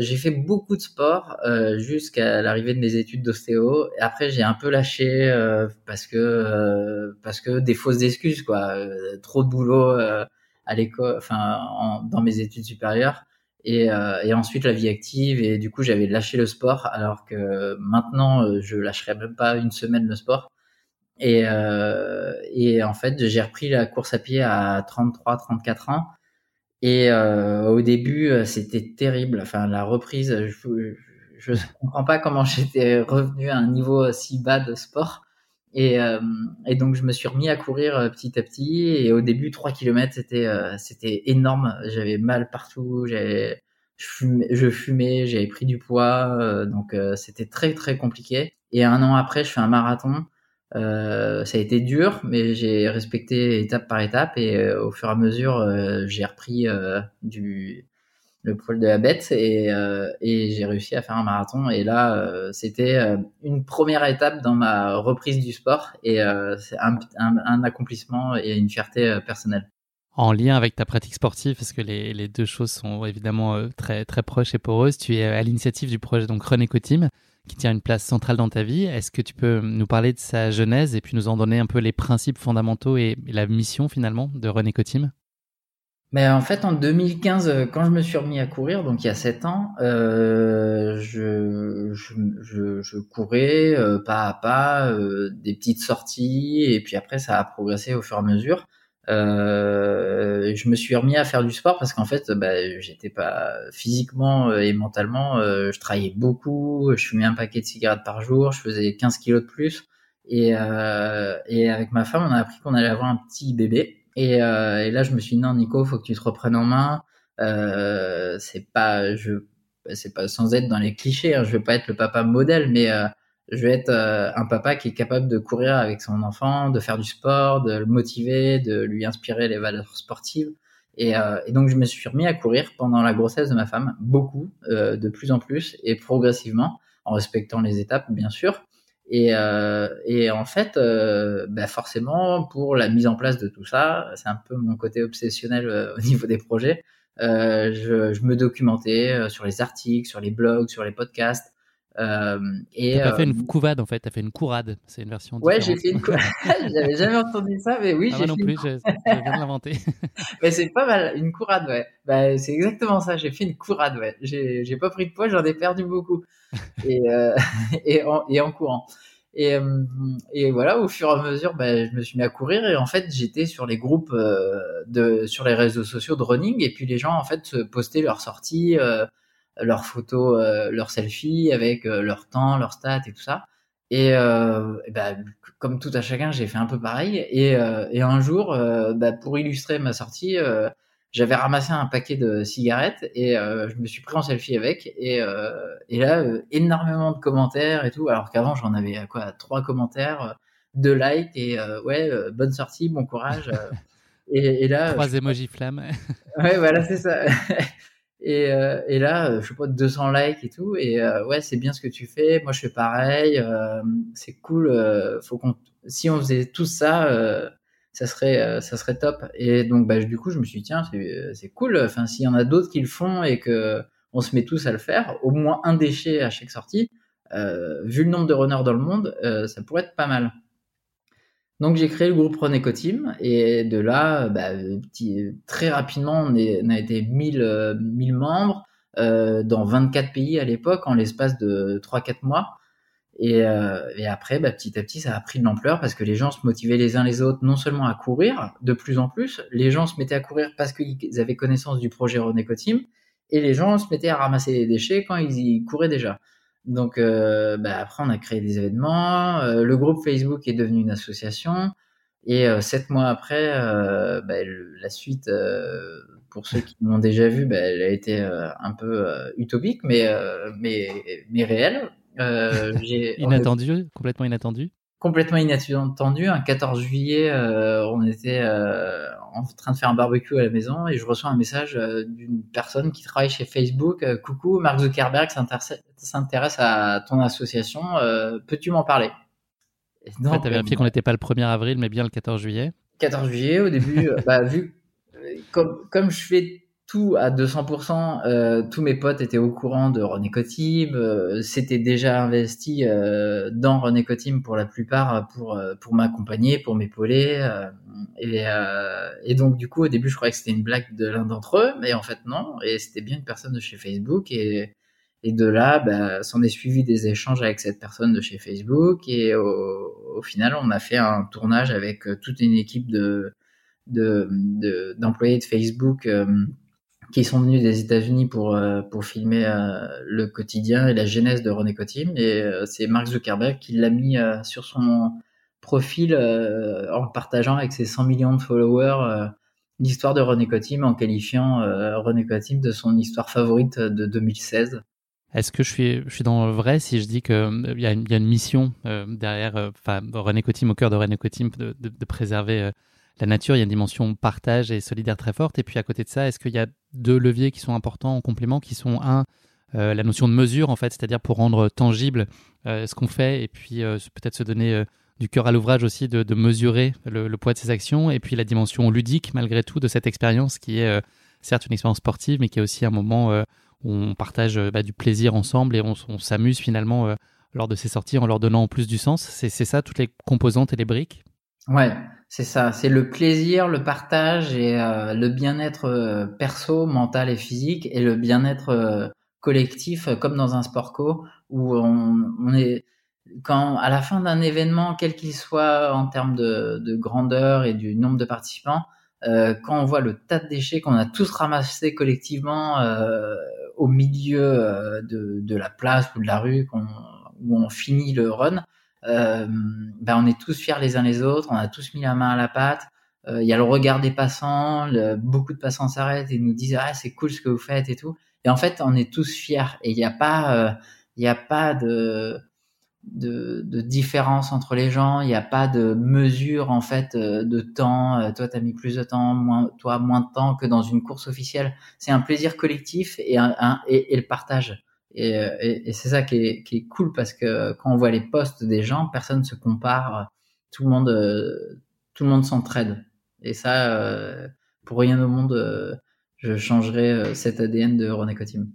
J'ai fait beaucoup de sport euh, jusqu'à l'arrivée de mes études d'ostéo. Après, j'ai un peu lâché euh, parce que euh, parce que des fausses excuses quoi. Euh, trop de boulot euh, à l'école, enfin dans mes études supérieures. Et, et, ensuite la vie active et du coup j'avais lâché le sport alors que maintenant je lâcherai même pas une semaine le sport et, et en fait j'ai repris la course à pied à 33 34 ans et euh, au début, euh, c'était terrible. Enfin, la reprise, je ne comprends pas comment j'étais revenu à un niveau si bas de sport. Et, euh, et, donc, je me suis remis à courir euh, petit à petit. Et au début, 3 km, c'était euh, c'était énorme. J'avais mal partout. J'avais je fumais, j'avais pris du poids. donc, c'était très, très compliqué. Et un an après, je fais un marathon. Euh, ça a été dur, mais j'ai respecté étape par étape et euh, au fur et à mesure, euh, j'ai repris du le poil de la bête et, j'ai réussi à faire un marathon. Et là, c'était une première étape dans ma reprise du sport et c'est un, accomplissement et une fierté personnelle. En lien avec ta pratique sportive, parce que les, les deux choses sont évidemment très très proches et poreuses, tu es à l'initiative du projet donc René Cotim qui tient une place centrale dans ta vie. Est-ce que tu peux nous parler de sa genèse et puis nous en donner un peu les principes fondamentaux et la mission finalement de René Cotim mais en fait, en 2015, euh, quand je me suis remis à courir, donc il y a 7 ans, euh, je, je, courais euh, pas à pas, des petites sorties, et puis après, ça a progressé au fur et à mesure. Euh, je me suis remis à faire du sport parce qu'en fait, bah, j'étais pas physiquement et mentalement, euh, je travaillais beaucoup, je fumais un paquet de cigarettes par jour, je faisais 15 kilos de plus. Et, euh, et avec ma femme, on a appris qu'on allait avoir un petit bébé. Et, euh, et, là, je me suis dit non, Nico, faut que tu te reprennes en main. Euh, c'est pas, je, c'est pas sans être dans les clichés. Hein, je veux pas être le papa modèle, mais je vais être euh, un papa qui est capable de courir avec son enfant, de faire du sport, de le motiver, de lui inspirer les valeurs sportives. Et, euh, et donc je me suis remis à courir pendant la grossesse de ma femme, beaucoup, euh, de plus en plus et progressivement, en respectant les étapes bien sûr. Et, et en fait, bah forcément, pour la mise en place de tout ça, c'est un peu mon côté obsessionnel au niveau des projets. Je, je, me documentais sur les articles, sur les blogs, sur les podcasts. Euh, et t'as pas fait une euh, couvade en fait, t'as fait une courade. C'est une version. Ouais, j'ai fait une courade. J'avais jamais entendu ça, mais oui. Ah, j'ai non plus, je, viens de l'inventer. mais c'est pas mal, une courade, ouais. Bah, c'est exactement ça. J'ai fait une courade, ouais. J'ai pas pris de poids, j'en ai perdu beaucoup. et, euh, et, en, et en courant. Et, et, voilà, au fur et à mesure, bah, je me suis mis à courir et en fait, j'étais sur les groupes de, sur les réseaux sociaux de running et puis les gens en fait postaient leurs sorties, euh, leurs photos, euh, leurs selfies avec euh, leur temps, leurs stats et tout ça. Et, euh, et bah, comme tout à chacun, j'ai fait un peu pareil. Et, euh, et un jour, euh, bah, pour illustrer ma sortie, j'avais ramassé un paquet de cigarettes et je me suis pris en selfie avec. Et, et là, énormément de commentaires et tout. Alors qu'avant, j'en avais quoi, trois commentaires, deux likes et ouais, bonne sortie, bon courage. et, et, là, trois emojis flammes. ouais, voilà, c'est ça. Et, euh, et là, euh, je sais pas, 200 likes et tout. Et euh, ouais, c'est bien ce que tu fais. Moi, je fais pareil. C'est cool. Faut qu'on, si on faisait tout ça, ça serait, ça serait top. Et donc, bah, du coup, je me suis dit, tiens, c'est cool. Enfin, s'il y en a d'autres qui le font et que on se met tous à le faire, au moins un déchet à chaque sortie. vu le nombre de runners dans le monde, ça pourrait être pas mal. Donc j'ai créé le groupe Renéco Team et de là, bah, très rapidement, on, a été 1000, 1000 membres euh, dans 24 pays à l'époque en l'espace de 3-4 mois. Et, euh, après, bah, petit à petit, ça a pris de l'ampleur parce que les gens se motivaient les uns les autres, non seulement à courir, de plus en plus, les gens se mettaient à courir parce qu'ils avaient connaissance du projet Renéco Team, et les gens se mettaient à ramasser les déchets quand ils y couraient déjà. Donc euh, bah, après, on a créé des événements. Euh, le groupe Facebook est devenu une association. Et euh, sept mois après, euh, bah, la suite, euh, pour ceux qui l'ont déjà vu, bah, elle a été un peu utopique, mais mais mais réelle. inattendu, complètement inattendu. complètement inattendu. Un 14 juillet, euh, on était euh, en train de faire un barbecue à la maison et je reçois un message euh, d'une personne qui travaille chez Facebook. Coucou, Mark Zuckerberg s'intéresse à ton association. Peux-tu m'en parler? Tu as vérifié qu'on n'était pas le 1er avril, mais bien le 14 juillet 14 juillet, au début, bah, vu comme, comme je fais tout à 200%. Euh, tous mes potes étaient au courant de René Cotim, euh, c'était déjà investi euh, dans René Cotim pour la plupart pour euh, pour m'accompagner, pour m'épauler. Euh, et, et donc du coup au début je croyais que c'était une blague de l'un d'entre eux, mais en fait non. Et c'était bien une personne de chez Facebook et et de là, bah, s'en est suivi des échanges avec cette personne de chez Facebook et au, au final on a fait un tournage avec toute une équipe de d'employés de, de, Facebook qui sont venus des États-Unis pour euh, pour filmer euh, le quotidien et la genèse de René Cotim et euh, c'est Mark Zuckerberg qui l'a mis sur son profil en partageant avec ses 100 millions de followers l'histoire de René Cotim en qualifiant René Cotim de son histoire favorite de 2016. Est-ce que je suis, je suis dans le vrai si je dis qu'il y, y, a une mission derrière René Cotim, au cœur de René Cotim, de, de préserver la nature, il y a une dimension partage et solidaire très forte. Et puis à côté de ça, est-ce qu'il y a deux leviers qui sont importants en complément, qui sont un, euh, la notion de mesure en fait, c'est-à-dire pour rendre tangible euh, ce qu'on fait et puis euh, peut-être se donner du cœur à l'ouvrage aussi de, mesurer le, poids de ses actions et puis la dimension ludique malgré tout de cette expérience qui est certes une expérience sportive mais qui est aussi un moment où on partage bah, du plaisir ensemble et on, s'amuse finalement lors de ces sorties en leur donnant plus du sens. C'est ça toutes les composantes et les briques? Ouais, c'est ça. C'est le plaisir, le partage et euh, le bien-être euh, perso, mental et physique et le bien-être euh, collectif, comme dans un sport co, où on, est quand à la fin d'un événement, quel qu'il soit en termes de, de, grandeur et du nombre de participants, quand on voit le tas de déchets qu'on a tous ramassés collectivement au milieu de, la place ou de la rue, où on finit le run euh, ben on est tous fiers les uns les autres, on a tous mis la main à la pâte. Euh, il y a le regard des passants, beaucoup de passants s'arrêtent et nous disent ah c'est cool ce que vous faites et tout. Et en fait, on est tous fiers et il n'y a pas, euh, il n'y a pas de, de, différence entre les gens. Il n'y a pas de mesure en fait de temps. Toi, t'as mis plus de temps, toi moins de temps que dans une course officielle. C'est un plaisir collectif et, un, et le partage. Euh, et, et, c'est ça qui est, qui est, cool parce que quand on voit les posts des gens, personne se compare, tout le monde, euh, tout le monde s'entraide. Et ça, euh, pour rien au monde, je changerais cet ADN de René Cotim.